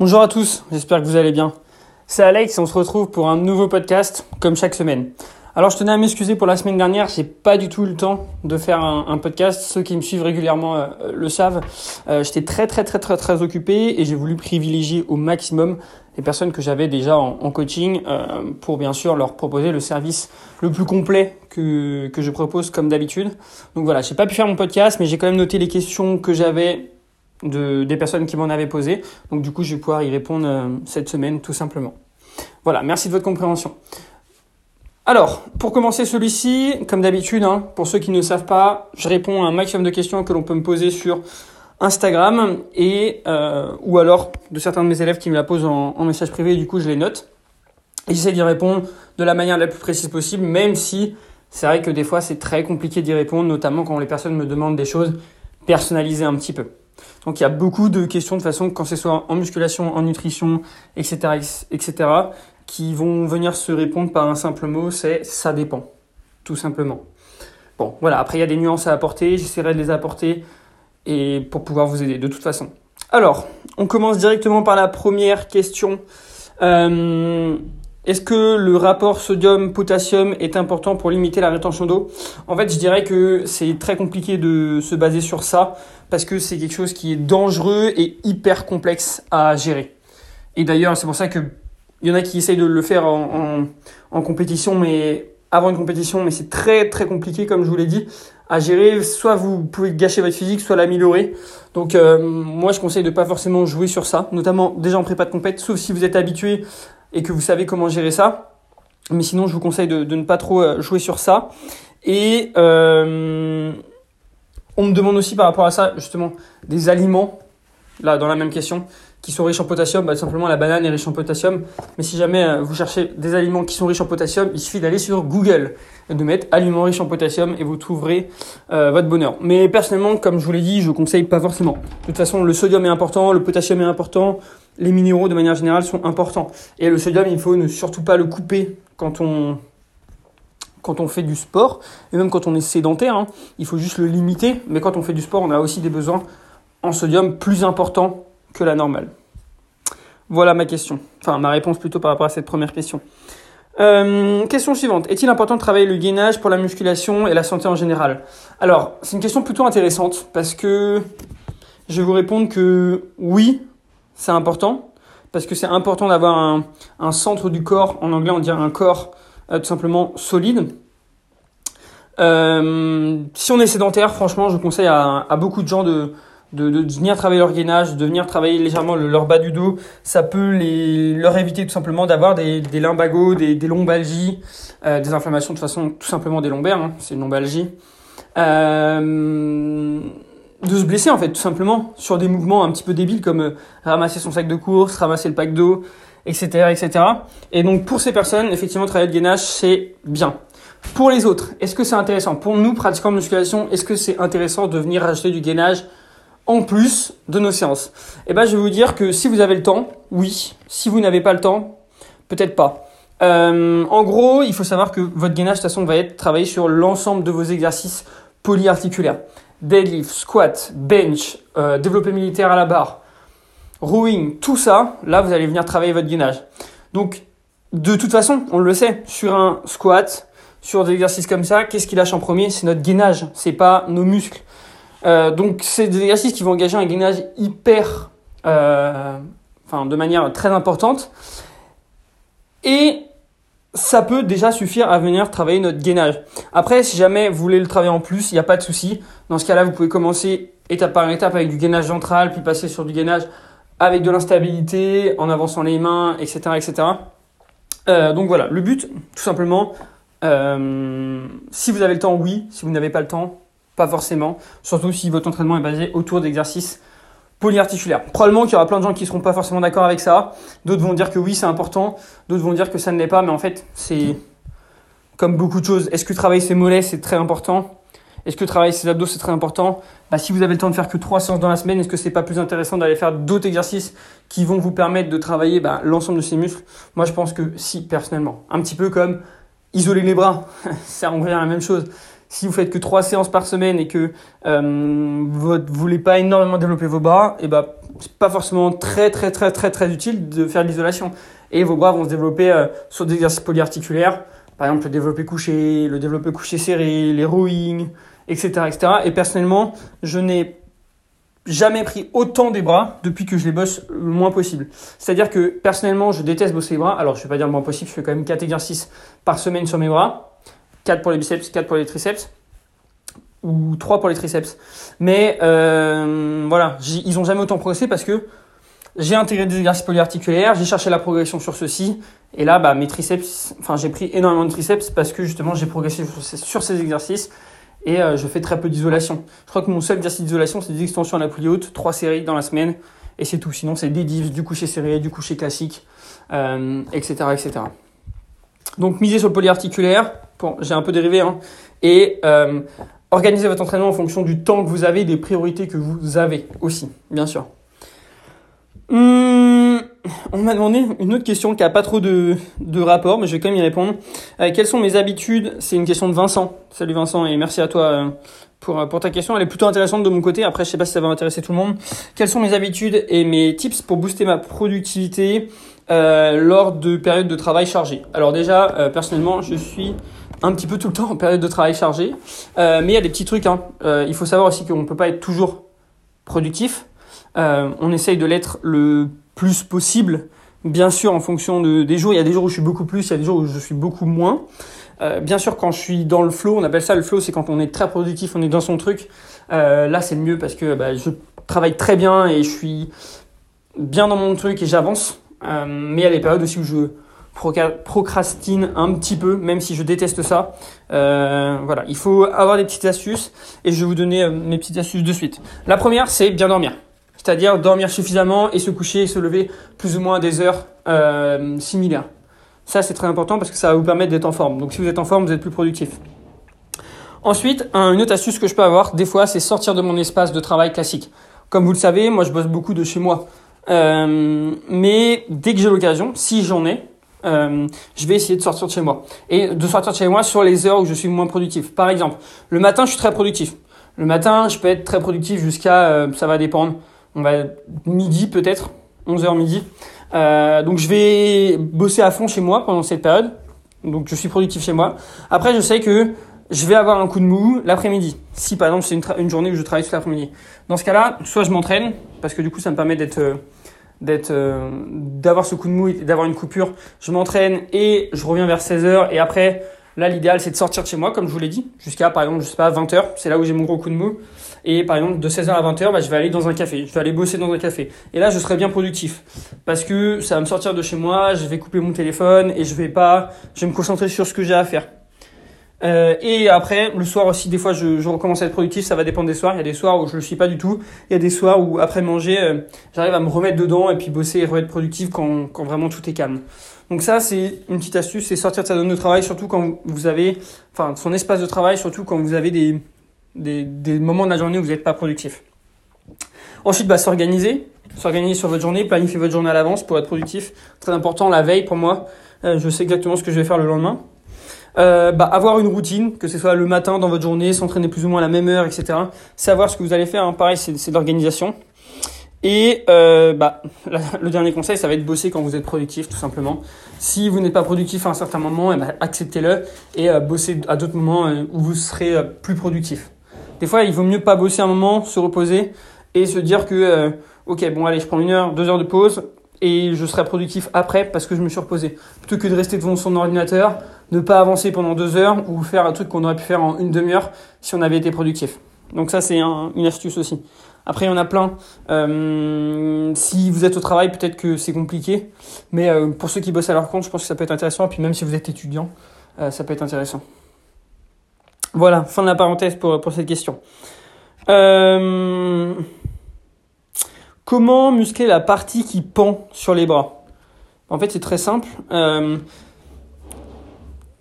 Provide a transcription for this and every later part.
Bonjour à tous, j'espère que vous allez bien. C'est Alex et on se retrouve pour un nouveau podcast comme chaque semaine. Alors je tenais à m'excuser pour la semaine dernière, j'ai pas du tout eu le temps de faire un, podcast. Ceux qui me suivent régulièrement euh, le savent. Euh, j'étais très très très très très occupé et j'ai voulu privilégier au maximum les personnes que j'avais déjà en, coaching euh, pour bien sûr leur proposer le service le plus complet que, que je propose comme d'habitude. Donc voilà, j'ai pas pu faire mon podcast mais j'ai quand même noté les questions que j'avais de, des personnes qui m'en avaient posé. Donc du coup, je vais pouvoir y répondre euh, cette semaine tout simplement. Voilà, merci de votre compréhension. Alors, pour commencer celui-ci, comme d'habitude, hein, pour ceux qui ne savent pas, je réponds à un maximum de questions que l'on peut me poser sur Instagram et euh, ou alors de certains de mes élèves qui me la posent en, en message privé et du coup je les note. Et j'essaie d'y répondre de la manière la plus précise possible, même si c'est vrai que des fois c'est très compliqué d'y répondre, notamment quand les personnes me demandent des choses personnalisées un petit peu. Donc il y a beaucoup de questions de façon quand ce soit en musculation, en nutrition, etc., etc., qui vont venir se répondre par un simple mot, c'est ça dépend, tout simplement. Bon, voilà. Après il y a des nuances à apporter, j'essaierai de les apporter et pour pouvoir vous aider de toute façon. Alors, on commence directement par la première question. Euh, est-ce que le rapport sodium-potassium est important pour limiter la rétention d'eau? En fait, je dirais que c'est très compliqué de se baser sur ça parce que c'est quelque chose qui est dangereux et hyper complexe à gérer. Et d'ailleurs, c'est pour ça que il y en a qui essayent de le faire en, compétition, mais avant une compétition, mais c'est très très compliqué, comme je vous l'ai dit, à gérer. Soit vous pouvez gâcher votre physique, soit l'améliorer. Donc euh, moi, je conseille de pas forcément jouer sur ça, notamment déjà en prépa de compète, sauf si vous êtes habitué et que vous savez comment gérer ça. Mais sinon, je vous conseille de, ne pas trop euh, jouer sur ça. Et euh, on me demande aussi par rapport à ça, justement, des aliments, là, dans la même question, qui sont riches en potassium. Bah, simplement, la banane est riche en potassium. Mais si jamais euh, vous cherchez des aliments qui sont riches en potassium, il suffit d'aller sur Google de mettre aliments riches en potassium et vous trouverez votre bonheur. Mais personnellement, comme je vous l'ai dit, je conseille pas forcément. De toute façon, le sodium est important, le potassium est important, les minéraux de manière générale sont importants. Et le sodium, il faut ne surtout pas le couper quand on, fait du sport, et même quand on est sédentaire, hein. il faut juste le limiter. Mais quand on fait du sport, on a aussi des besoins en sodium plus importants que la normale. Voilà ma question. Enfin, ma réponse plutôt par rapport à cette première question. Euh, question suivante. Est-il important de travailler le gainage pour la musculation et la santé en général? Alors, c'est une question plutôt intéressante parce que je vais vous répondre que oui, c'est important parce que c'est important d'avoir un, un, centre du corps, en anglais on dirait un corps euh, tout simplement solide. Euh, si on est sédentaire, franchement, je conseille à, à beaucoup de gens de, de, de, venir travailler leur gainage, de venir travailler légèrement leur bas du dos. Ça peut les, leur éviter tout simplement d'avoir des, des lumbagos, des, des lombalgies, euh, des inflammations de façon tout simplement des lombaires, hein, c'est une lombalgie. Euh, de se blesser en fait tout simplement sur des mouvements un petit peu débiles comme euh, ramasser son sac de course, ramasser le pack d'eau, etc., etc. Et donc pour ces personnes, effectivement, travailler le gainage c'est bien. Pour les autres, est-ce que c'est intéressant? Pour nous, pratiquants de musculation, est-ce que c'est intéressant de venir acheter du gainage en plus de nos séances? Eh ben, je vais vous dire que si vous avez le temps, oui. Si vous n'avez pas le temps, peut-être pas. Euh, en gros, il faut savoir que votre gainage, de toute façon, va être travaillé sur l'ensemble de vos exercices polyarticulaires deadlift, squat, bench, euh, militaire à la barre, rowing, tout ça, là vous allez venir travailler votre gainage. Donc de toute façon, on le sait, sur un squat, sur des exercices comme ça, qu'est-ce qui lâche en premier? C'est notre gainage, c'est pas nos muscles. Euh, donc c'est des exercices qui vont engager un gainage hyper, euh, enfin de manière très importante. Et ça peut déjà suffire à venir travailler notre gainage. Après, si jamais vous voulez le travailler en plus, il n'y a pas de souci. Dans ce cas-là, vous pouvez commencer étape par étape avec du gainage ventral, puis passer sur du gainage avec de l'instabilité, en avançant les mains, etc. etc. Euh, donc voilà, le but, tout simplement, euh, si vous avez le temps, oui. Si vous n'avez pas le temps, pas forcément. Surtout si votre entraînement est basé autour d'exercices polyarticulaire. Probablement qu'il y aura plein de gens qui seront pas forcément d'accord avec ça. D'autres vont dire que oui, c'est important. D'autres vont dire que ça ne l'est pas. Mais en fait, c'est comme beaucoup de choses. Est-ce que travailler ses mollets, c'est très important? Est-ce que travailler ses abdos, c'est très important? Bah, Si vous avez le temps de faire que trois séances dans la semaine, est-ce que c'est pas plus intéressant d'aller faire d'autres exercices qui vont vous permettre de travailler bah, l'ensemble de ces muscles? Moi, je pense que si, personnellement. Un petit peu comme isoler les bras. ça revient à la même chose si vous faites que trois séances par semaine et que euh, vous voulez pas énormément développer vos bras, et eh ben c'est pas forcément très utile de faire de l'isolation. Et vos bras vont se développer euh, sur des exercices polyarticulaires, par exemple le développé couché, le développé couché serré, les rowing, etc., etc. Et personnellement, je n'ai jamais pris autant des bras depuis que je les bosse le moins possible. C'est-à-dire que personnellement, je déteste bosser les bras. Alors, je ne vais pas dire le moins possible, je fais quand même 4 exercices par semaine sur mes bras. 4 pour les biceps, 4 pour les triceps ou 3 pour les triceps. Mais euh, voilà, ils n'ont jamais autant progressé parce que j'ai intégré des exercices polyarticulaires, j'ai cherché la progression sur ceux-ci, et là, bah, mes triceps, enfin, j'ai pris énormément de triceps parce que justement, j'ai progressé sur ces, exercices et euh, je fais très peu d'isolation. Je crois que mon seul exercice d'isolation, c'est des extensions à la poulie haute, trois séries dans la semaine, et c'est tout. Sinon, c'est des divs, du coucher serré, du coucher classique, euh, etc., etc. Donc, miser sur le polyarticulaire, bon, j'ai un peu dérivé, hein, et euh, organisez votre entraînement en fonction du temps que vous avez, des priorités que vous avez aussi, bien sûr. Hum, on m'a demandé une autre question qui a pas trop de, de rapport, mais je vais quand même y répondre. Euh, quelles sont mes habitudes? C'est une question de Vincent. Salut Vincent et merci à toi euh, pour, euh, pour ta question. Elle est plutôt intéressante de mon côté. Après, je sais pas si ça va intéresser tout le monde. Quelles sont mes habitudes et mes tips pour booster ma productivité euh, lors de périodes de travail chargées? Alors déjà, euh, personnellement, je suis un petit peu tout le temps en période de travail chargée, mais il y a des petits trucs. Hein. il faut savoir aussi qu'on peut pas être toujours productif. Euh, on essaye de l'être le plus possible, bien sûr en fonction de, des jours. Il y a des jours où je suis beaucoup plus, il y a des jours où je suis beaucoup moins. Euh, bien sûr, quand je suis dans le flow, on appelle ça le flow, c'est quand on est très productif, on est dans son truc. Euh, là, c'est le mieux parce que bah, je travaille très bien et je suis bien dans mon truc et j'avance. mais il y a des périodes aussi où je procrastine un petit peu, même si je déteste ça. voilà, il faut avoir des petites astuces et je vais vous donner mes petites astuces de suite. La première, c'est bien dormir c'est-à-dire dormir suffisamment et se coucher et se lever plus ou moins à des heures euh, similaires. Ça, c'est très important parce que ça va vous permettre d'être en forme. Donc, si vous êtes en forme, vous êtes plus productif. Ensuite, une autre astuce que je peux avoir, des fois, c'est sortir de mon espace de travail classique. Comme vous le savez, moi, je bosse beaucoup de chez moi. Euh, mais dès que j'ai l'occasion, si j'en ai, euh, je vais essayer de sortir de chez moi. Et de sortir de chez moi sur les heures où je suis moins productif. Par exemple, le matin, je suis très productif. Le matin, je peux être très productif jusqu'à, ça va dépendre, on va midi peut-être, 11h midi. Euh, donc je vais bosser à fond chez moi pendant cette période. Donc je suis productif chez moi. Après je sais que je vais avoir un coup de mou l'après-midi. Si par exemple c'est une, une, journée où je travaille toute l'après-midi. Dans ce cas-là, soit je m'entraîne parce que du coup ça me permet d'être euh, d'être euh, d'avoir ce coup de mou d'avoir une coupure. Je m'entraîne et je reviens vers 16h et après là l'idéal c'est de sortir de chez moi comme je vous l'ai dit jusqu'à par exemple je sais pas 20h, c'est là où j'ai mon gros coup de mou. Et par exemple, de 16h à 20h, bah, je vais aller dans un café. Je vais aller bosser dans un café. Et là, je serai bien productif. Parce que ça va me sortir de chez moi, je vais couper mon téléphone et je vais pas, je vais me concentrer sur ce que j'ai à faire. Euh, et après, le soir aussi, des fois, je, je, recommence à être productif. Ça va dépendre des soirs. Il y a des soirs où je le suis pas du tout. Il y a des soirs où, après manger, euh, j'arrive à me remettre dedans et puis bosser et être productif quand, quand vraiment tout est calme. Donc ça, c'est une petite astuce, c'est sortir de sa zone de travail, surtout quand vous avez, enfin, son espace de travail, surtout quand vous avez des, des, des moments de la journée où vous n'êtes pas productif. Ensuite, bah, s'organiser, s'organiser sur votre journée, planifier votre journée à l'avance pour être productif. Très important, la veille pour moi, euh, je sais exactement ce que je vais faire le lendemain. Euh, bah, avoir une routine, que ce soit le matin dans votre journée, s'entraîner plus ou moins à la même heure, etc. Savoir ce que vous allez faire, hein. pareil, c'est de l'organisation. Et euh, bah, le dernier conseil, ça va être bosser quand vous êtes productif, tout simplement. Si vous n'êtes pas productif à un certain moment, eh ben, acceptez-le et euh, bossez à d'autres moments euh, où vous serez plus productif. Des fois, il vaut mieux pas bosser un moment, se reposer et se dire que, ok, bon, allez, je prends une heure, deux heures de pause et je serai productif après parce que je me suis reposé. Plutôt que de rester devant son ordinateur, ne pas avancer pendant deux heures ou faire un truc qu'on aurait pu faire en une demi-heure si on avait été productif. Donc ça, c'est un, une astuce aussi. Après, il y en a plein. Euh, si vous êtes au travail, peut-être que c'est compliqué. Mais euh, pour ceux qui bossent à leur compte, je pense que ça peut être intéressant. Et puis même si vous êtes étudiant, euh, ça peut être intéressant. Voilà, fin de la parenthèse pour, cette question. Comment muscler la partie qui pend sur les bras? En fait, c'est très simple.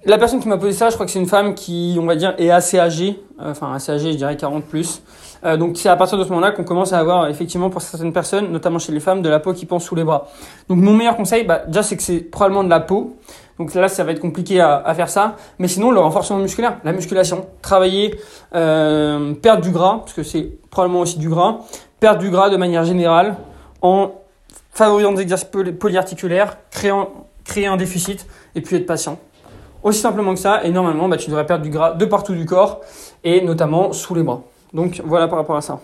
La personne qui m'a posé ça, je crois que c'est une femme qui, on va dire, est assez âgée, euh, enfin assez âgée, je dirais 40 plus. Euh, donc c'est à partir de ce moment-là qu'on commence à avoir effectivement pour certaines personnes, notamment chez les femmes, de la peau qui pend sous les bras. Donc mon meilleur conseil, bah, déjà c'est que c'est probablement de la peau. Donc là, ça va être compliqué à, faire ça. Mais sinon, le renforcement musculaire, la musculation, travailler, euh, perdre du gras, parce que c'est probablement aussi du gras, perdre du gras de manière générale, en favorisant des exercices polyarticulaires, créer un déficit et puis être patient. Aussi simplement que ça, et normalement, bah, tu devrais perdre du gras de partout du corps, et notamment sous les bras. Donc voilà par rapport à ça.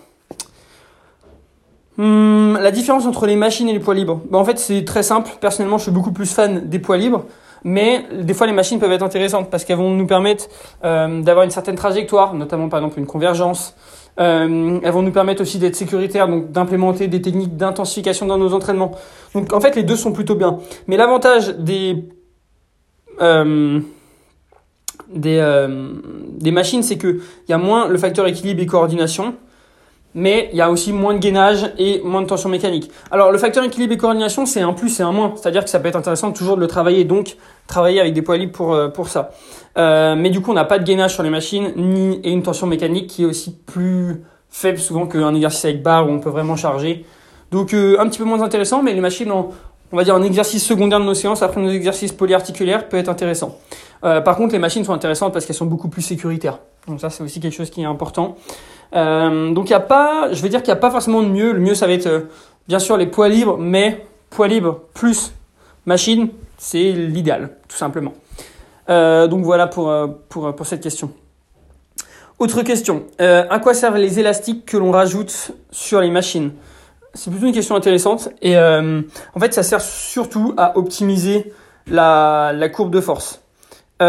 Hum, la différence entre les machines et les poids libres bah, En fait, c'est très simple. Personnellement, je suis beaucoup plus fan des poids libres. Mais des fois, les machines peuvent être intéressantes parce qu'elles vont nous permettre euh, d'avoir une certaine trajectoire, notamment par exemple une convergence. Euh, elles vont nous permettre aussi d'être sécuritaires, donc d'implémenter des techniques d'intensification dans nos entraînements. Donc en fait, les deux sont plutôt bien. Mais l'avantage des euh, des, euh, des machines, c'est qu'il y a moins le facteur équilibre et coordination mais il y a aussi moins de gainage et moins de tension mécanique. Alors le facteur équilibre et coordination, c'est un plus et un moins, c'est-à-dire que ça peut être intéressant toujours de le travailler, donc travailler avec des poids libres pour, euh, pour ça. Mais du coup, on n'a pas de gainage sur les machines, ni et une tension mécanique qui est aussi plus faible souvent qu'un exercice avec barre où on peut vraiment charger. Donc un petit peu moins intéressant, mais les machines, en, on va dire un exercice secondaire de nos séances après nos exercices polyarticulaires peut être intéressant. par contre, les machines sont intéressantes parce qu'elles sont beaucoup plus sécuritaires. Donc ça, c'est aussi quelque chose qui est important. Euh, donc il y a pas, je vais dire qu'il n'y a pas forcément de mieux. Le mieux, ça va être euh, bien sûr les poids libres, mais poids libres plus machine, c'est l'idéal, tout simplement. Euh, donc voilà pour cette question. Autre question. à quoi servent les élastiques que l'on rajoute sur les machines? C'est plutôt une question intéressante. Et en fait, ça sert surtout à optimiser la, courbe de force. parce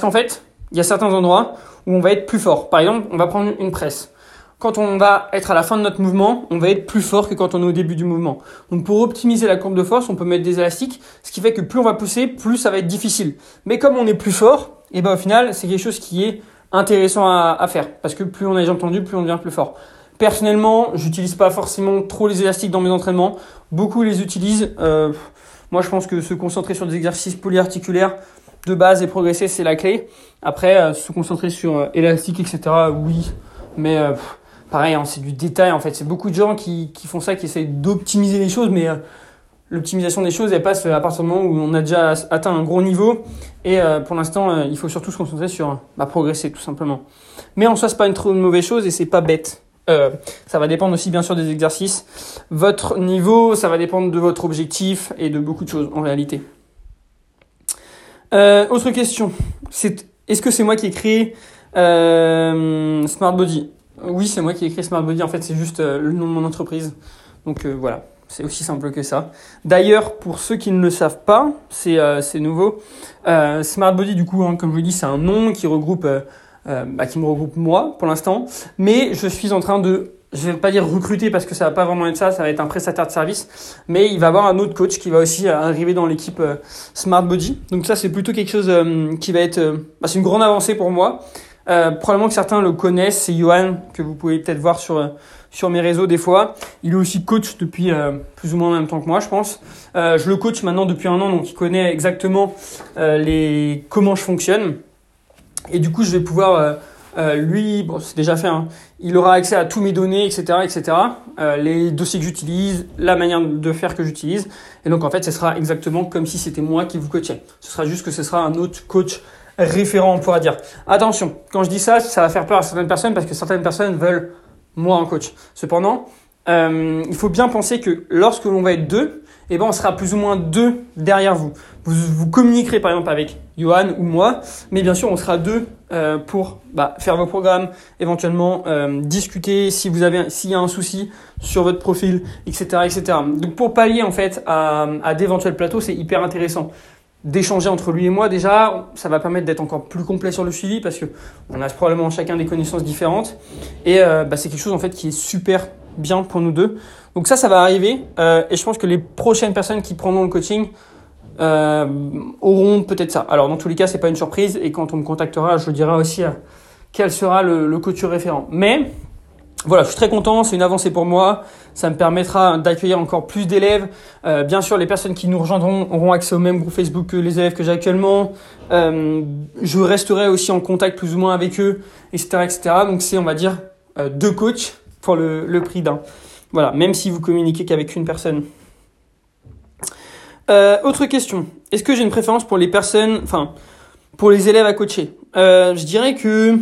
qu'en fait, il y a certains endroits où on va être plus fort. Par exemple, on va prendre une presse. Quand on va être à la fin de notre mouvement, on va être plus fort que quand on est au début du mouvement. Donc pour optimiser la courbe de force, on peut mettre des élastiques, ce qui fait que plus on va pousser, plus ça va être difficile. Mais comme on est plus fort, et eh ben au final, c'est quelque chose qui est intéressant à, faire parce que plus on a les jambes tendues, plus on devient plus fort. Personnellement, j'utilise pas forcément trop les élastiques dans mes entraînements. Beaucoup les utilisent. Euh, moi, je pense que se concentrer sur des exercices polyarticulaires, de base et progresser, c'est la clé. Après, euh, se concentrer sur euh, élastique, etc., oui. Mais euh, pareil, hein, c'est du détail en fait. C'est beaucoup de gens qui, font ça, qui essayent d'optimiser les choses, mais l'optimisation des choses, elle passe à partir du moment où on a déjà atteint un gros niveau. Et pour l'instant, il faut surtout se concentrer sur bah, progresser, tout simplement. Mais en soi, c'est pas une trop mauvaise chose et c'est pas bête. Ça va dépendre aussi bien sûr des exercices. Votre niveau, ça va dépendre de votre objectif et de beaucoup de choses en réalité. Euh, autre question. C'est, est-ce que c'est moi qui ai créé euh, Smart Body? Oui, c'est moi qui ai créé Smart Body. En fait, c'est juste euh, le nom de mon entreprise. Donc euh, voilà, c'est aussi simple que ça. D'ailleurs, pour ceux qui ne le savent pas, c'est, c'est nouveau. Smart Body, du coup, hein, comme je vous dis, c'est un nom qui regroupe, bah, qui me regroupe moi pour l'instant. Mais je suis en train de je vais pas dire recruter parce que ça va pas vraiment être ça, ça va être un prestataire de service, mais il va avoir un autre coach qui va aussi euh, arriver dans l'équipe euh, Smart Body. Donc ça c'est plutôt quelque chose euh, qui va être, bah, c'est une grande avancée pour moi. probablement que certains le connaissent, c'est Johan que vous pouvez peut-être voir sur sur mes réseaux des fois. Il est aussi coach depuis plus ou moins en même temps que moi, je pense. je le coach maintenant depuis un an, donc il connaît exactement les comment je fonctionne. Et du coup, je vais pouvoir euh, lui, bon, c'est déjà fait, hein, il aura accès à tous mes données, etc., etc., euh, les dossiers que j'utilise, la manière de faire que j'utilise. Et donc, en fait, ce sera exactement comme si c'était moi qui vous coachais. Ce sera juste que ce sera un autre coach référent, on pourra dire. Attention, quand je dis ça, ça va faire peur à certaines personnes parce que certaines personnes veulent moi en coach. Cependant, euh, il faut bien penser que lorsque l'on va être deux, eh ben, on sera plus ou moins deux derrière vous. Vous, vous communiquerez par exemple avec Johan ou moi, mais bien sûr on sera deux euh, pour bah, faire vos programmes, éventuellement euh, discuter si vous avez s'il y a un souci sur votre profil, etc., etc. Donc pour pallier en fait à, d'éventuels plateaux, c'est hyper intéressant d'échanger entre lui et moi déjà, ça va permettre d'être encore plus complet sur le suivi parce que on a probablement chacun des connaissances différentes et euh, bah, c'est quelque chose en fait qui est super bien pour nous deux. Donc ça, ça va arriver euh, et je pense que les prochaines personnes qui prendront le coaching euh, auront peut-être ça. Alors dans tous les cas, c'est pas une surprise et quand on me contactera, je dirai aussi euh, quel sera le, le coach référent. Mais voilà, je suis très content, c'est une avancée pour moi. Ça me permettra d'accueillir encore plus d'élèves. Bien sûr, les personnes qui nous rejoindront auront accès au même groupe Facebook que les élèves que j'ai actuellement. Je resterai aussi en contact plus ou moins avec eux, etc., etc. Donc c'est, on va dire, deux coachs pour le prix d'un. Voilà, même si vous communiquez qu'avec une personne. Euh, autre question. Est-ce que j'ai une préférence pour les personnes, enfin, pour les élèves à coacher? Euh, Je dirais que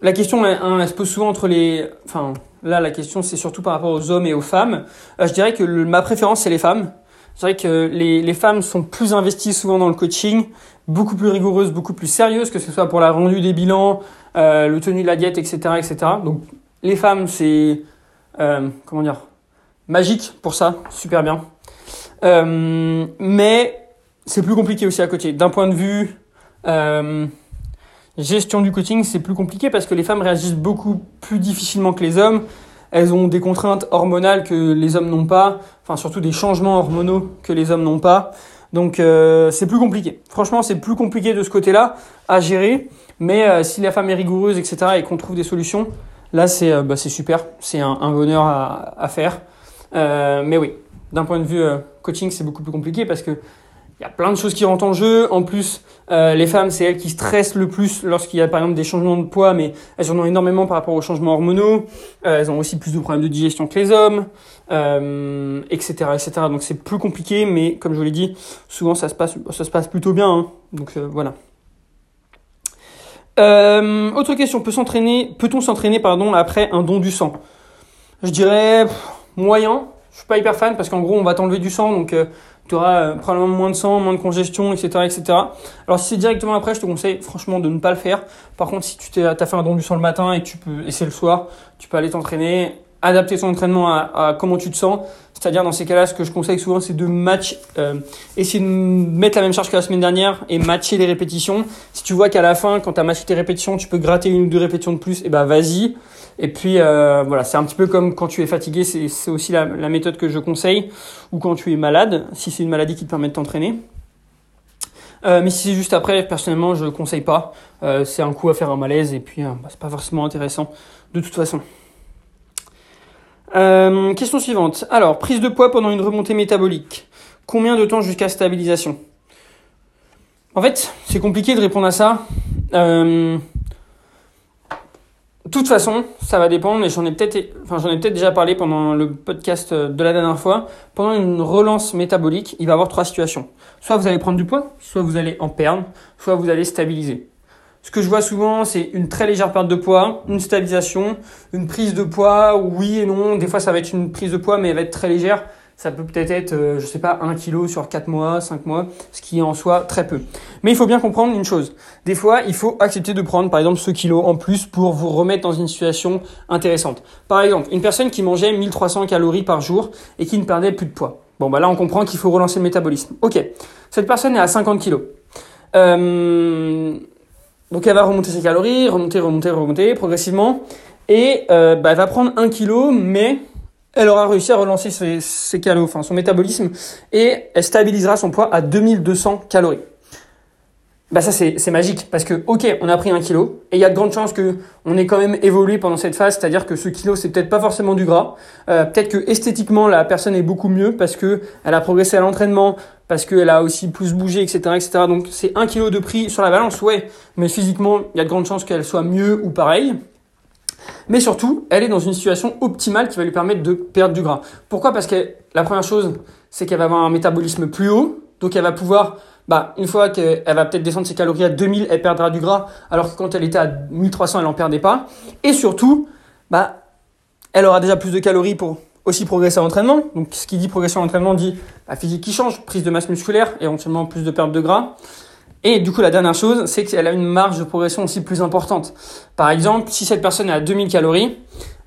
la question, hein, elle, se pose souvent entre les. Enfin, là, la question, c'est surtout par rapport aux hommes et aux femmes. Euh, je dirais que ma préférence, c'est les femmes. C'est vrai que les, les femmes sont plus investies souvent dans le coaching, beaucoup plus rigoureuses, beaucoup plus sérieuses, que ce soit pour la rendu des bilans, le tenu de la diète, etc., etc. Donc, les femmes, c'est euh, comment dire, magique pour ça, super bien. Euh, mais c'est plus compliqué aussi à côté. D'un point de vue euh, gestion du coaching, c'est plus compliqué parce que les femmes réagissent beaucoup plus difficilement que les hommes. Elles ont des contraintes hormonales que les hommes n'ont pas, enfin surtout des changements hormonaux que les hommes n'ont pas. Donc euh, c'est plus compliqué. Franchement, c'est plus compliqué de ce côté-là à gérer. Mais si la femme est rigoureuse, etc., et qu'on trouve des solutions, là c'est euh, bah, super. C'est un, bonheur à, faire. mais oui, d'un point de vue coaching, c'est beaucoup plus compliqué parce que il y a plein de choses qui rentrent en jeu. En plus, euh, les femmes, c'est elles qui stressent le plus lorsqu'il y a par exemple des changements de poids, mais elles en ont énormément par rapport aux changements hormonaux. Euh, elles ont aussi plus de problèmes de digestion que les hommes, euh, etc., etc. Donc c'est plus compliqué, mais comme je vous l'ai dit, souvent ça se passe, plutôt bien. Hein. Donc euh, voilà. Euh, autre question, peut s'entraîner, peut-on s'entraîner pardon après un don du sang? Je dirais moyen. Je suis pas hyper fan parce qu'en gros on va t'enlever du sang, donc tu auras euh, probablement moins de sang, moins de congestion, etc. etc. Alors si c'est directement après, je te conseille franchement de ne pas le faire. Par contre, si tu as fait un don du sang le matin et que tu peux, et c'est le soir, tu peux aller t'entraîner, adapter ton entraînement à, à, comment tu te sens. C'est-à-dire dans ces cas-là, ce que je conseille souvent, c'est de match, euh, essayer de mettre la même charge que la semaine dernière et matcher les répétitions. Si tu vois qu'à la fin, quand tu as matché tes répétitions, tu peux gratter une ou deux répétitions de plus, et eh ben vas-y. Et puis euh, voilà, c'est un petit peu comme quand tu es fatigué, c'est aussi la, méthode que je conseille, ou quand tu es malade, si c'est une maladie qui te permet de t'entraîner. Euh, mais si c'est juste après, personnellement, je ne conseille pas. Euh, c'est un coup à faire un malaise et puis bah, c'est pas forcément intéressant de toute façon. Euh, question suivante. Alors, prise de poids pendant une remontée métabolique. Combien de temps jusqu'à stabilisation En fait, c'est compliqué de répondre à ça. Euh, toute façon, ça va dépendre, et j'en ai peut-être, enfin, j'en ai peut-être déjà parlé pendant le podcast de la dernière fois. Pendant une relance métabolique, il va y avoir trois situations. Soit vous allez prendre du poids, soit vous allez en perdre, soit vous allez stabiliser. Ce que je vois souvent, c'est une très légère perte de poids, une stabilisation, une prise de poids, oui et non. Des fois, ça va être une prise de poids, mais elle va être très légère. Ça peut peut-être être, euh, je sais pas, 1 kg sur 4 mois, 5 mois, ce qui est en soi très peu. Mais il faut bien comprendre une chose. Des fois, il faut accepter de prendre, par exemple, ce kilo en plus pour vous remettre dans une situation intéressante. Par exemple, une personne qui mangeait 1300 calories par jour et qui ne perdait plus de poids. Bon, bah là, on comprend qu'il faut relancer le métabolisme. Ok. Cette personne est à 50 kg. Euh, donc elle va remonter ses calories, remonter, remonter, remonter progressivement. Et euh, bah, elle va prendre 1 kg, mais elle aura réussi à relancer ses, calories, enfin son métabolisme, et elle stabilisera son poids à 2200 calories. Bah ça c'est magique parce que ok on a pris un kilo et il y a de grandes chances que on ait quand même évolué pendant cette phase, c'est-à-dire que ce kilo c'est peut-être pas forcément du gras, euh, peut-être que esthétiquement la personne est beaucoup mieux parce que elle a progressé à l'entraînement, parce qu'elle a aussi plus bougé, etc., etc. Donc c'est un kilo de prix sur la balance, ouais, mais physiquement il y a de grandes chances qu'elle soit mieux ou pareil. Mais surtout, elle est dans une situation optimale qui va lui permettre de perdre du gras. Pourquoi? Parce que la première chose, c'est qu'elle va avoir un métabolisme plus haut, donc elle va pouvoir, bah, une fois qu'elle va peut-être descendre ses calories à 2000, elle perdra du gras, alors que quand elle était à 1300, elle en perdait pas. Et surtout, bah, elle aura déjà plus de calories pour aussi progresser à l'entraînement. Donc, ce qui dit progression à l'entraînement dit la physique qui change, prise de masse musculaire, éventuellement plus de perte de gras. Et du coup, la dernière chose, c'est qu'elle a une marge de progression aussi plus importante. Par exemple, si cette personne est à 2000 calories,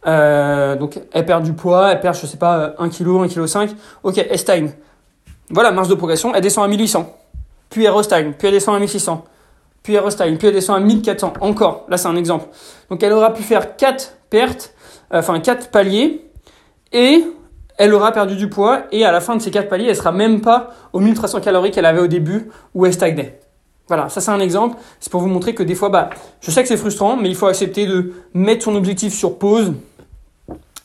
euh, donc elle perd du poids, elle perd, je sais pas, 1 kg, 1 kg 5, ok, elle stagne. Voilà, marge de progression, elle descend à 1800. Puis elle restagne, puis elle descend à 1600. Puis elle restagne, puis elle descend à 1400. Encore, là c'est un exemple. Donc elle aura pu faire 4 pertes, euh, enfin 4 paliers, et elle aura perdu du poids, et à la fin de ces 4 paliers, elle sera même pas aux 1300 calories qu'elle avait au début, où elle stagnait. Voilà, ça c'est un exemple. C'est pour vous montrer que des fois, bah, je sais que c'est frustrant, mais il faut accepter de mettre son objectif sur pause.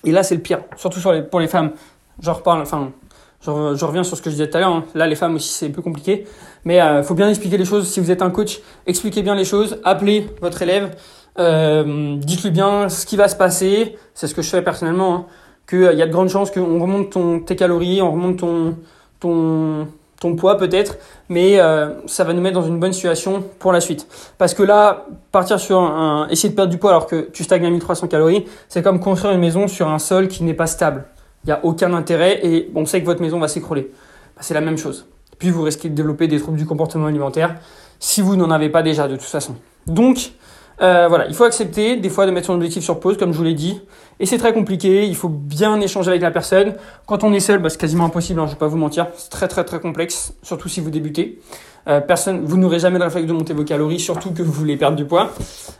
Et là, c'est le pire, surtout pour les femmes. Je reparle, enfin, je, reviens sur ce que je disais tout à l'heure. Hein. Là, les femmes aussi, c'est plus compliqué. Mais euh, faut bien expliquer les choses. Si vous êtes un coach, expliquez bien les choses. Appelez votre élève. Euh, dites-lui bien ce qui va se passer. C'est ce que je fais personnellement. Hein. Qu'il euh, y a de grandes chances qu'on remonte ton, tes calories, on remonte ton, ton, ton poids peut-être, mais euh, ça va nous mettre dans une bonne situation pour la suite. Parce que là, partir sur un, essayer de perdre du poids alors que tu stagnes à 1300 calories, c'est comme construire une maison sur un sol qui n'est pas stable. Il n'y a aucun intérêt et on sait que votre maison va s'écrouler. Bah, c'est la même chose. Puis vous risquez de développer des troubles du comportement alimentaire si vous n'en avez pas déjà de toute façon. Donc, euh, voilà, il faut accepter des fois de mettre son objectif sur pause, comme je vous l'ai dit. Et c'est très compliqué, il faut bien échanger avec la personne. Quand on est seul, bah, c'est quasiment impossible, hein, je ne vais pas vous mentir. C'est très très très complexe, surtout si vous débutez. Euh, personne, vous n'aurez jamais le réflexe de monter vos calories, surtout que vous voulez perdre du poids.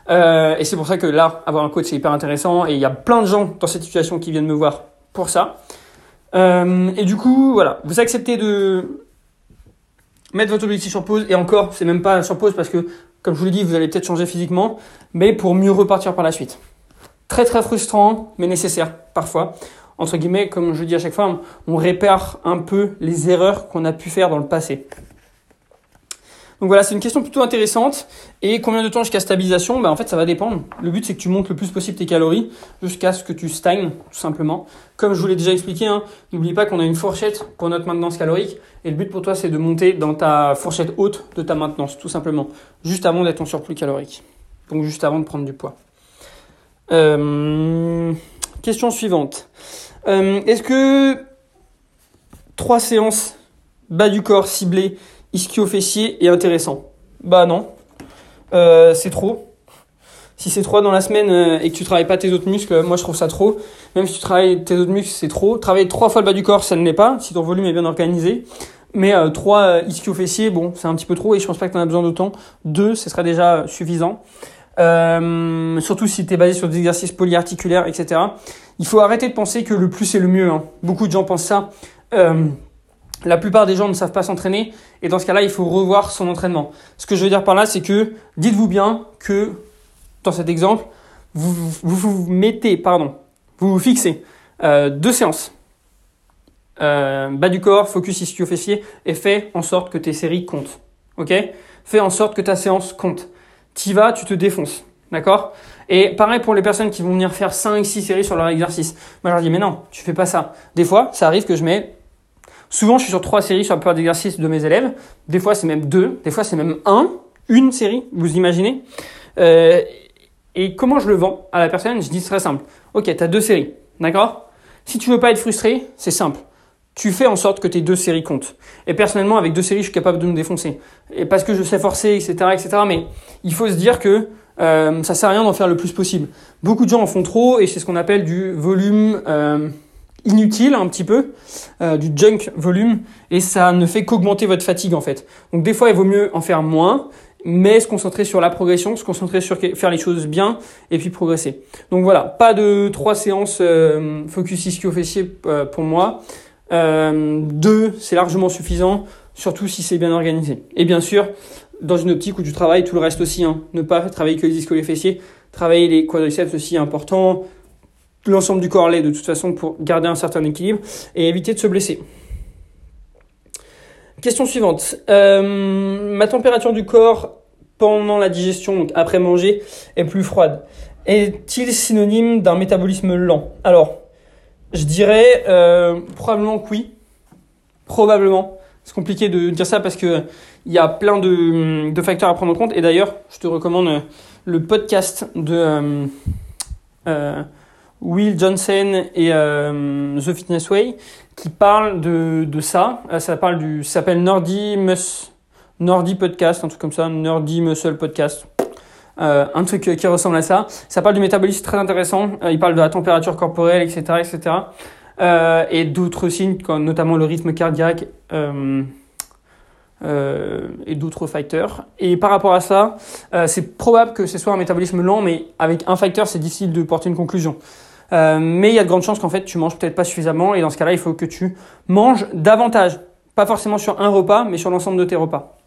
Euh, et c'est pour ça que là, avoir un coach, c'est hyper intéressant. Et il y a plein de gens dans cette situation qui viennent me voir pour ça. Et du coup, voilà, vous acceptez de mettre votre objectif sur pause. Et encore, c'est même pas sur pause parce que, comme je vous l'ai dit, vous allez peut-être changer physiquement, mais pour mieux repartir par la suite. Très très frustrant, mais nécessaire parfois. Entre guillemets, comme je dis à chaque fois, on répare un peu les erreurs qu'on a pu faire dans le passé. Donc voilà, c'est une question plutôt intéressante. Et combien de temps jusqu'à stabilisation? Ben, En fait, ça va dépendre. Le but, c'est que tu montes le plus possible tes calories jusqu'à ce que tu stagnes, tout simplement. Comme je vous l'ai déjà expliqué, hein, n'oublie pas qu'on a une fourchette pour notre maintenance calorique. Et le but pour toi, c'est de monter dans ta fourchette haute de ta maintenance, tout simplement. Juste avant d'être en surplus calorique. Donc juste avant de prendre du poids. Euh, question suivante. Euh, est-ce que trois séances bas du corps ciblées ischio-fessier est intéressant. Bah non, euh, c'est trop. Si c'est trop dans la semaine euh, et que tu travailles pas tes autres muscles, moi je trouve ça trop. Même si tu travailles tes autres muscles, c'est trop. Travailler trois fois le bas du corps, ça ne l'est pas, si ton volume est bien organisé. Mais euh, trois euh, ischio-fessiers, bon, c'est un petit peu trop et je pense pas que tu en as besoin d'autant. Deux, ce serait déjà suffisant. Euh, surtout si tu basé sur des exercices polyarticulaires, etc. Il faut arrêter de penser que le plus est le mieux. Hein. Beaucoup de gens pensent ça. Euh, la plupart des gens ne savent pas s'entraîner et dans ce cas-là, il faut revoir son entraînement. Ce que je veux dire par là, c'est que dites-vous bien que dans cet exemple, vous vous, mettez, pardon, vous fixez euh, deux séances. Euh, bas du corps, focus ischio-fessier et fais en sorte que tes séries comptent. Ok? Fais en sorte que ta séance compte. T'y vas, tu te défonces. D'accord? Et pareil pour les personnes qui vont venir faire 5-6 séries sur leur exercice. Moi, je leur dis, mais non, tu fais pas ça. Des fois, ça arrive que je mets Souvent, je suis sur trois séries sur la plupart d'exercices de mes élèves. Des fois, c'est même deux. Des fois, c'est même un, une série. Vous imaginez euh, Et comment je le vends à la personne? Je dis très simple. Ok, tu as deux séries. D'accord? Si tu veux pas être frustré, c'est simple. Tu fais en sorte que tes deux séries comptent. Et personnellement, avec deux séries, je suis capable de me défoncer. Et parce que je sais forcer, etc., etc. Mais il faut se dire que euh, ça sert à rien d'en faire le plus possible. Beaucoup de gens en font trop et c'est ce qu'on appelle du volume. Euh, inutile un petit peu, euh, du junk volume, et ça ne fait qu'augmenter votre fatigue en fait. Donc des fois, il vaut mieux en faire moins, mais se concentrer sur la progression, se concentrer sur faire les choses bien, et puis progresser. Donc voilà, pas de trois séances euh, focus ischio-fessier euh, pour moi. deux, c'est largement suffisant, surtout si c'est bien organisé. Et bien sûr, dans une optique où tu travailles tout le reste aussi, hein. ne pas travailler que les ischio fessiers, travailler les quadriceps aussi important, l'ensemble du corps l'est de toute façon pour garder un certain équilibre et éviter de se blesser. Question suivante. Euh, ma température du corps pendant la digestion, donc après manger, est plus froide. Est-il synonyme d'un métabolisme lent? Alors, je dirais euh, probablement que oui. Probablement. C'est compliqué de dire ça parce que il y a plein de, de, facteurs à prendre en compte. Et d'ailleurs, je te recommande le podcast de euh, Will Johnson et euh, The Fitness Way qui parlent de, de ça. Euh, ça parle du, s'appelle Nordy Mus, Nordy Podcast, un truc comme ça, Nordy Muscle Podcast. Euh, un truc qui ressemble à ça. Ça parle du métabolisme très intéressant. Il parle de la température corporelle, etc., etc. Et d'autres signes, notamment le rythme cardiaque et d'autres facteurs. Et par rapport à ça, c'est probable que ce soit un métabolisme lent, mais avec un facteur, c'est difficile de porter une conclusion. Euh, mais il y a de grandes chances qu'en fait tu manges peut-être pas suffisamment et dans ce cas-là il faut que tu manges davantage, pas forcément sur un repas, mais sur l'ensemble de tes repas.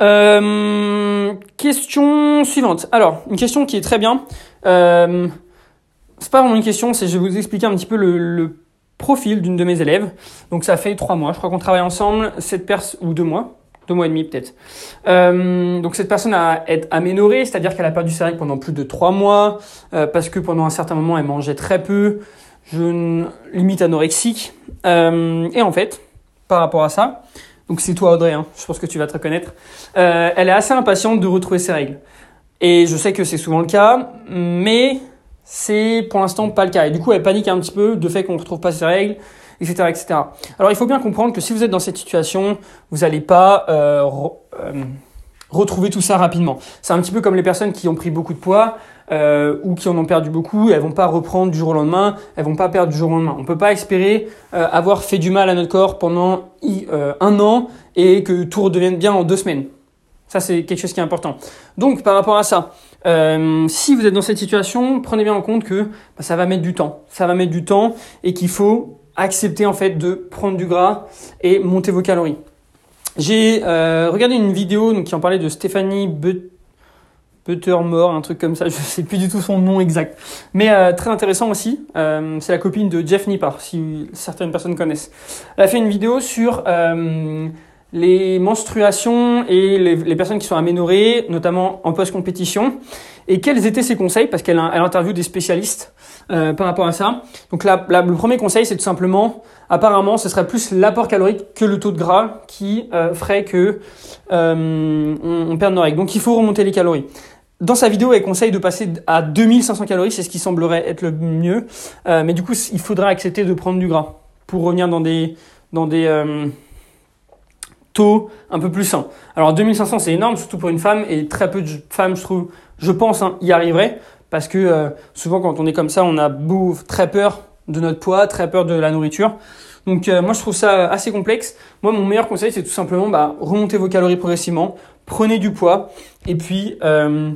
Euh, question suivante. Alors, une question qui est très bien. Euh, c'est pas vraiment une question, c'est je vais vous expliquer un petit peu le, profil d'une de mes élèves. Donc ça fait trois mois, je crois qu'on travaille ensemble, cette pers ou deux mois, deux mois et demi peut-être. Euh, donc cette personne a été aménorée, c'est-à-dire qu'elle a perdu sa règle pendant plus de trois mois, euh, parce que pendant un certain moment elle mangeait très peu, je limite anorexique. Euh, et en fait, par rapport à ça. Donc c'est toi Audrey, hein, je pense que tu vas te reconnaître. Euh, elle est assez impatiente de retrouver ses règles. Et je sais que c'est souvent le cas, mais c'est pour l'instant pas le cas. Et du coup, elle panique un petit peu de fait qu'on ne retrouve pas ses règles, etc., etc. Alors il faut bien comprendre que si vous êtes dans cette situation, vous n'allez pas euh, euh, retrouver tout ça rapidement. C'est un petit peu comme les personnes qui ont pris beaucoup de poids euh, ou qui en ont perdu beaucoup, elles vont pas reprendre du jour au lendemain, elles vont pas perdre du jour au lendemain. On peut pas espérer avoir fait du mal à notre corps pendant un an et que tout redevienne bien en deux semaines. Ça, c'est quelque chose qui est important. Donc, par rapport à ça, si vous êtes dans cette situation, prenez bien en compte que bah, ça va mettre du temps. Ça va mettre du temps et qu'il faut accepter en fait de prendre du gras et monter vos calories. J'ai euh, regardé une vidéo qui en parlait de Stéphanie Buttermore, un truc comme ça, je sais plus du tout son nom exact. Mais euh, très intéressant aussi, euh, c'est la copine de Jeff Nippard, si certaines personnes connaissent. Elle a fait une vidéo sur les menstruations et les, personnes qui sont aménorrhées, notamment en post-compétition, et quels étaient ses conseils, parce qu'elle elle interviewe des spécialistes euh, par rapport à ça. Donc là le premier conseil, c'est tout simplement, apparemment, ce serait plus l'apport calorique que le taux de gras qui euh, ferait que euh, on, on perde nos règles. Donc il faut remonter les calories. Dans sa vidéo, elle conseille de passer à 2500 calories, c'est ce qui semblerait être le mieux. Euh, mais du coup, il faudra accepter de prendre du gras pour revenir dans des, dans des euh, taux un peu plus sains. Alors 2500, c'est énorme, surtout pour une femme, et très peu de femmes, je trouve, je pense, hein, y arriveraient, parce que euh, souvent quand on est comme ça, on a beau, très peur de notre poids, très peur de la nourriture. Donc euh, moi je trouve ça assez complexe. Moi mon meilleur conseil c'est tout simplement bah, remonter vos calories progressivement, prenez du poids et puis euh,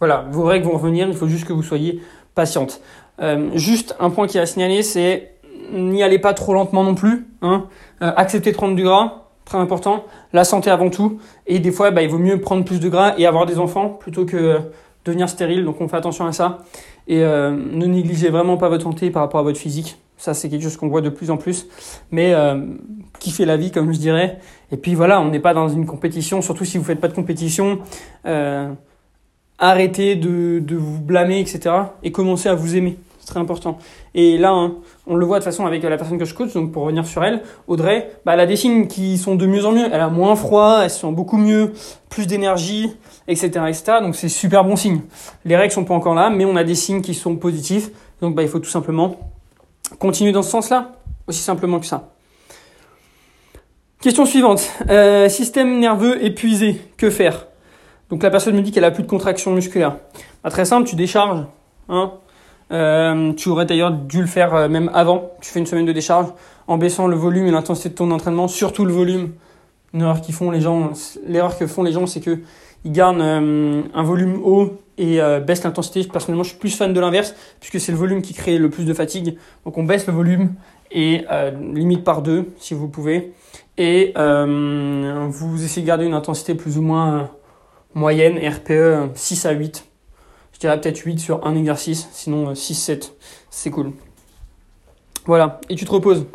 voilà, vos règles vont revenir, il faut juste que vous soyez patiente. Euh, juste un point qui est à signaler, c'est n'y allez pas trop lentement non plus. Hein. Euh, acceptez de prendre du gras, très important. La santé avant tout. Et des fois, bah, il vaut mieux prendre plus de gras et avoir des enfants plutôt que devenir stérile. Donc on fait attention à ça. Et euh, ne négligez vraiment pas votre santé par rapport à votre physique. Ça, c'est quelque chose qu'on voit de plus en plus. Mais euh, kiffez la vie, comme je dirais. Et puis voilà, on n'est pas dans une compétition, surtout si vous faites pas de compétition. Euh, arrêtez de, de vous blâmer, etc. Et commencez à vous aimer. Très important. Et là, hein, on le voit de façon avec la personne que je coach, donc pour revenir sur elle, Audrey, bah, elle a des signes qui sont de mieux en mieux. Elle a moins froid, elle se sent beaucoup mieux, plus d'énergie, etc., etc. Donc c'est super bon signe. Les règles sont pas encore là, mais on a des signes qui sont positifs. Donc bah, il faut tout simplement continuer dans ce sens-là. Aussi simplement que ça. Question suivante. Euh, système nerveux épuisé. Que faire? Donc la personne me dit qu'elle a plus de contraction musculaire. Bah, très simple, tu décharges. Hein euh, tu aurais d'ailleurs dû le faire euh, même avant. Tu fais une semaine de décharge en baissant le volume et l'intensité de ton entraînement, surtout le volume. Une erreur qu'ils font les gens, l'erreur que font les gens, c'est que ils gardent euh, un volume haut et euh, baissent l'intensité. Personnellement, je suis plus fan de l'inverse puisque c'est le volume qui crée le plus de fatigue. Donc on baisse le volume et limite par deux si vous pouvez. Et vous essayez de garder une intensité plus ou moins moyenne, RPE 6 à 8. Je dirais peut-être 8 sur un exercice, sinon 6-7, euh, c'est cool. Voilà, et tu te reposes,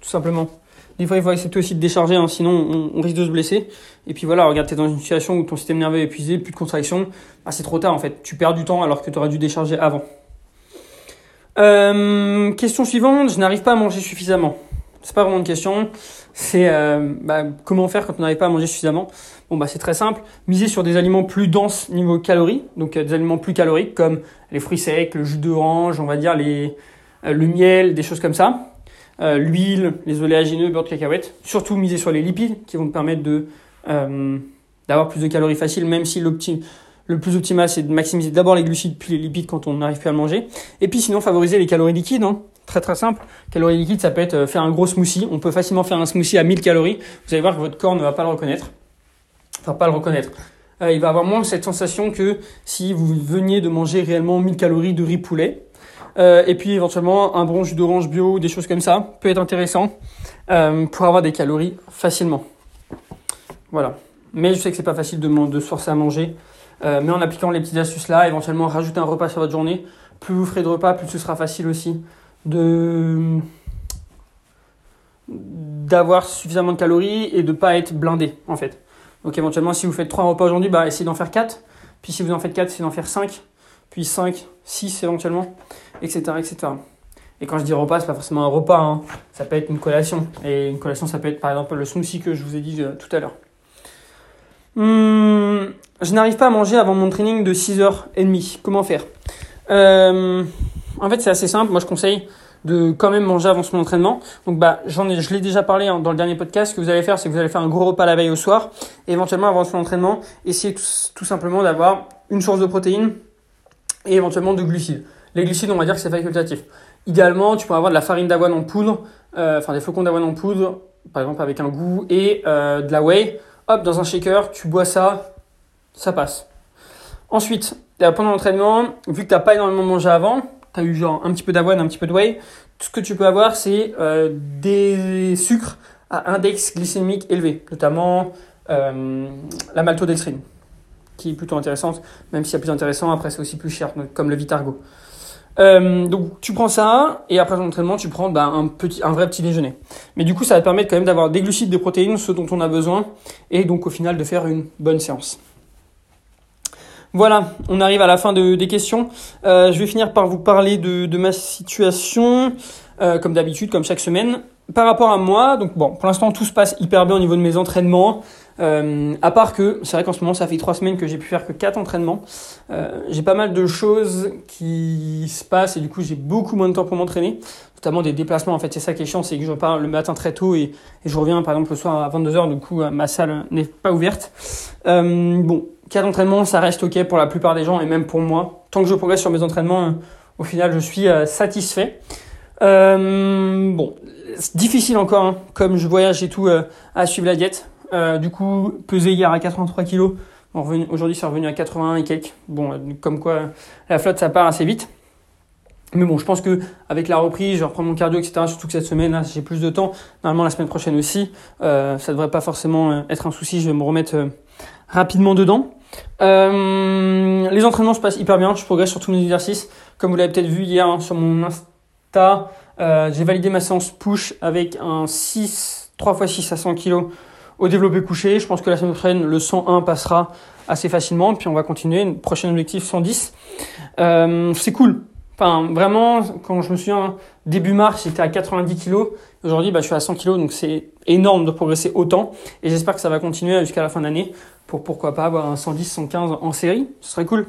tout simplement. Des fois, il faut accepter aussi de décharger, hein, sinon on, risque de se blesser. Et puis voilà, regarde, tu es dans une situation où ton système nerveux est épuisé, plus de contraction, bah, c'est trop tard en fait. Tu perds du temps alors que tu aurais dû décharger avant. Euh, question suivante, je n'arrive pas à manger suffisamment. C'est pas vraiment une question, c'est euh, bah, comment faire quand on n'arrive pas à manger suffisamment. Bon bah c'est très simple, miser sur des aliments plus denses niveau calories, donc euh, des aliments plus caloriques comme les fruits secs, le jus d'orange, on va dire les euh, le miel, des choses comme ça, l'huile, les oléagineux, beurre de cacahuète. Surtout miser sur les lipides qui vont te permettre de d'avoir plus de calories faciles, même si le plus optimal c'est de maximiser d'abord les glucides puis les lipides quand on n'arrive plus à le manger. Et puis sinon favoriser les calories liquides. Hein. Très très simple. Calories liquides, ça peut être faire un gros smoothie. On peut facilement faire un smoothie à 1000 calories. Vous allez voir que votre corps ne va pas le reconnaître enfin pas le reconnaître. Euh, il va avoir moins cette sensation que si vous veniez de manger réellement 1000 calories de riz poulet. Euh, et puis éventuellement un bon jus d'orange bio, des choses comme ça, peut être intéressant euh, pour avoir des calories facilement. Voilà. Mais je sais que c'est pas facile de, de se forcer à manger. Euh, mais en appliquant les petites astuces là, éventuellement rajouter un repas sur votre journée, plus vous ferez de repas, plus ce sera facile aussi de d'avoir suffisamment de calories et de pas être blindé en fait. Donc éventuellement, si vous faites 3 repas aujourd'hui, bah, essayez d'en faire 4. Puis si vous en faites 4, essayez d'en faire 5. Puis 5, 6 éventuellement, etc. etc. Et quand je dis repas, c'est pas forcément un repas, hein. ça peut être une collation. Et une collation, ça peut être par exemple le smoothie que je vous ai dit euh, tout à l'heure. Hum, je n'arrive pas à manger avant mon training de 6h30. Comment faire? Euh, En fait, c'est assez simple. Moi, je conseille de quand même manger avant son entraînement. Donc bah j'en ai, je l'ai déjà parlé hein, dans le dernier podcast. Ce que vous allez faire, c'est que vous allez faire un gros repas la veille au soir, et éventuellement avant son entraînement, essayez tout, simplement d'avoir une source de protéines et éventuellement de glucides. Les glucides, on va dire que c'est facultatif. Idéalement, tu peux avoir de la farine d'avoine en poudre, euh, enfin des flocons d'avoine en poudre, par exemple avec un goût, et euh, de la whey. Hop, dans un shaker, tu bois ça, ça passe. Ensuite, pendant l'entraînement, vu que tu n'as pas énormément mangé avant, tu as eu genre un petit peu d'avoine, un petit peu de whey, tout ce que tu peux avoir, c'est euh, des sucres à index glycémique élevé, notamment euh, la maltodextrine, qui est plutôt intéressante, même y a plus intéressant, après c'est aussi plus cher, comme le Vitargo. Euh, donc tu prends ça et après ton entraînement tu prends bah, un petit un vrai petit déjeuner. Mais du coup ça va te permettre quand même d'avoir des glucides, des protéines, ce dont on a besoin et donc au final de faire une bonne séance. Voilà, on arrive à la fin de, des questions. Euh, je vais finir par vous parler de, de ma situation, euh, comme d'habitude, comme chaque semaine. Par rapport à moi, donc bon, pour l'instant tout se passe hyper bien au niveau de mes entraînements. Euh, à part que, c'est vrai qu'en ce moment ça fait trois semaines que j'ai pu faire que quatre entraînements. Euh, j'ai pas mal de choses qui se passent et du coup j'ai beaucoup moins de temps pour m'entraîner, notamment des déplacements. En fait, c'est ça qui est chiant, c'est que je pars le matin très tôt et, et, je reviens par exemple le soir à 22h, du coup ma salle n'est pas ouverte. Euh, bon, 4 entraînements, ça reste ok pour la plupart des gens et même pour moi. Tant que je progresse sur mes entraînements, au final, je suis euh, satisfait. Euh, bon, c'est difficile encore, hein, comme je voyage et tout, euh, à suivre la diète. du coup, peser hier à 83 kg. Aujourd'hui, c'est revenu à 81 et quelques. Bon, comme quoi, la flotte, ça part assez vite. Mais bon, je pense que avec la reprise, je vais reprendre mon cardio, etc. Surtout que cette semaine, là, j'ai plus de temps. Normalement, la semaine prochaine aussi. Euh, ça devrait pas forcément être un souci. Je vais me remettre rapidement dedans. Euh, les entraînements se passent hyper bien, je progresse sur tous mes exercices. Comme vous l'avez peut-être vu hier hein, sur mon Insta, euh, j'ai validé ma séance push avec un 6, 3x6 à 100 kg au développé couché. Je pense que la semaine prochaine, le 101 passera assez facilement. Puis on va continuer. Une prochaine objectif 110. Euh, c'est cool. Enfin, vraiment, quand je me souviens, début mars, j'étais à 90 kg. Aujourd'hui, bah, je suis à 100 kg, donc c'est énorme de progresser autant. Et j'espère que ça va continuer jusqu'à la fin d'année pour pourquoi pas avoir un 110, 115 en série. Ce serait cool.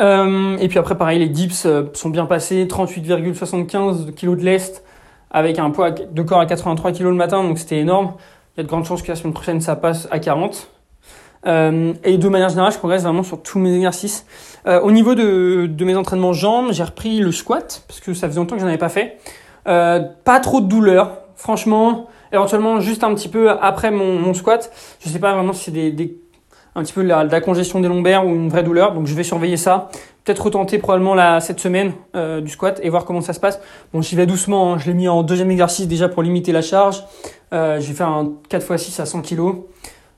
Euh, et puis après, pareil, les dips euh, sont bien passés. 38,75 kg de lest avec un poids de corps à 83 kg le matin, donc c'était énorme. Il y a de grandes chances que la semaine prochaine, ça passe à 40. Euh, et de manière générale, je progresse vraiment sur tous mes exercices. Au niveau de, de, mes entraînements jambes, j'ai repris le squat parce que ça faisait longtemps que je n'en avais pas fait. Euh, pas trop de douleur, franchement. Éventuellement, juste un petit peu après mon, squat. Je sais pas vraiment si c'est un petit peu de la, congestion des lombaires ou une vraie douleur. Donc je vais surveiller ça. Peut-être retenter probablement la, cette semaine euh, du squat et voir comment ça se passe. Bon, j'y vais doucement. Hein. Je l'ai mis en deuxième exercice déjà pour limiter la charge. Euh, j'ai fait un 4x6 à 100 kg.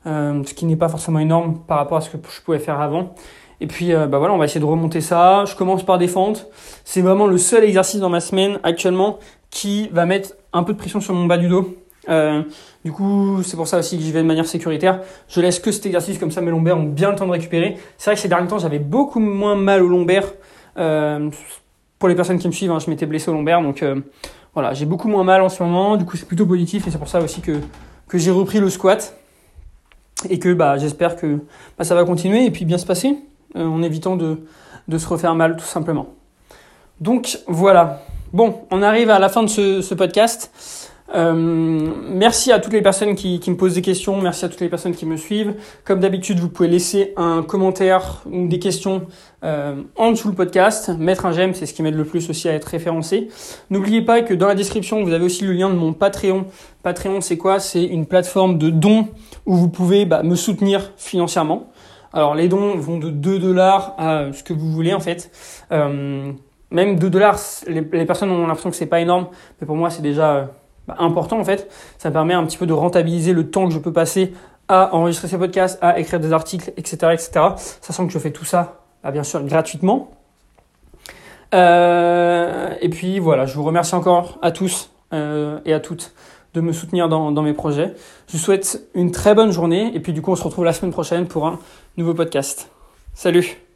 Euh, ce qui n'est pas forcément énorme par rapport à ce que je pouvais faire avant. Et puis, bah voilà, on va essayer de remonter ça. Je commence par des fentes. C'est vraiment le seul exercice dans ma semaine actuellement qui va mettre un peu de pression sur mon bas du dos. Euh, du coup, c'est pour ça aussi que j'y vais de manière sécuritaire. Je laisse que cet exercice, comme ça mes lombaires ont bien le temps de récupérer. C'est vrai que ces derniers temps, j'avais beaucoup moins mal aux lombaires. Euh, pour les personnes qui me suivent, hein, je m'étais blessé aux lombaires. Donc euh, voilà, j'ai beaucoup moins mal en ce moment. Du coup, c'est plutôt positif et c'est pour ça aussi que, que j'ai repris le squat et que bah, j'espère que bah, ça va continuer et puis bien se passer en évitant de, de, se refaire mal tout simplement. Donc voilà. Bon, on arrive à la fin de ce, podcast. Euh, merci à toutes les personnes qui, qui, me posent des questions, merci à toutes les personnes qui me suivent. Comme d'habitude, vous pouvez laisser un commentaire ou des questions euh, en dessous le podcast, mettre un j'aime, c'est ce qui m'aide le plus aussi à être référencé. N'oubliez pas que dans la description, vous avez aussi le lien de mon Patreon. Patreon, c'est quoi? C'est une plateforme de dons où vous pouvez bah, me soutenir financièrement. Alors les dons vont de 2 dollars à ce que vous voulez en fait. Euh, même 2 dollars, les, personnes ont l'impression que c'est pas énorme, mais pour moi c'est déjà bah, important en fait. Ça permet un petit peu de rentabiliser le temps que je peux passer à enregistrer ces podcasts, à écrire des articles, etc., etc. Sachant que je fais tout ça, bah, bien sûr, gratuitement. Euh, et puis voilà, je vous remercie encore à tous euh, et à toutes de me soutenir dans mes projets. Je vous souhaite une très bonne journée et puis du coup on se retrouve la semaine prochaine pour un nouveau podcast. Salut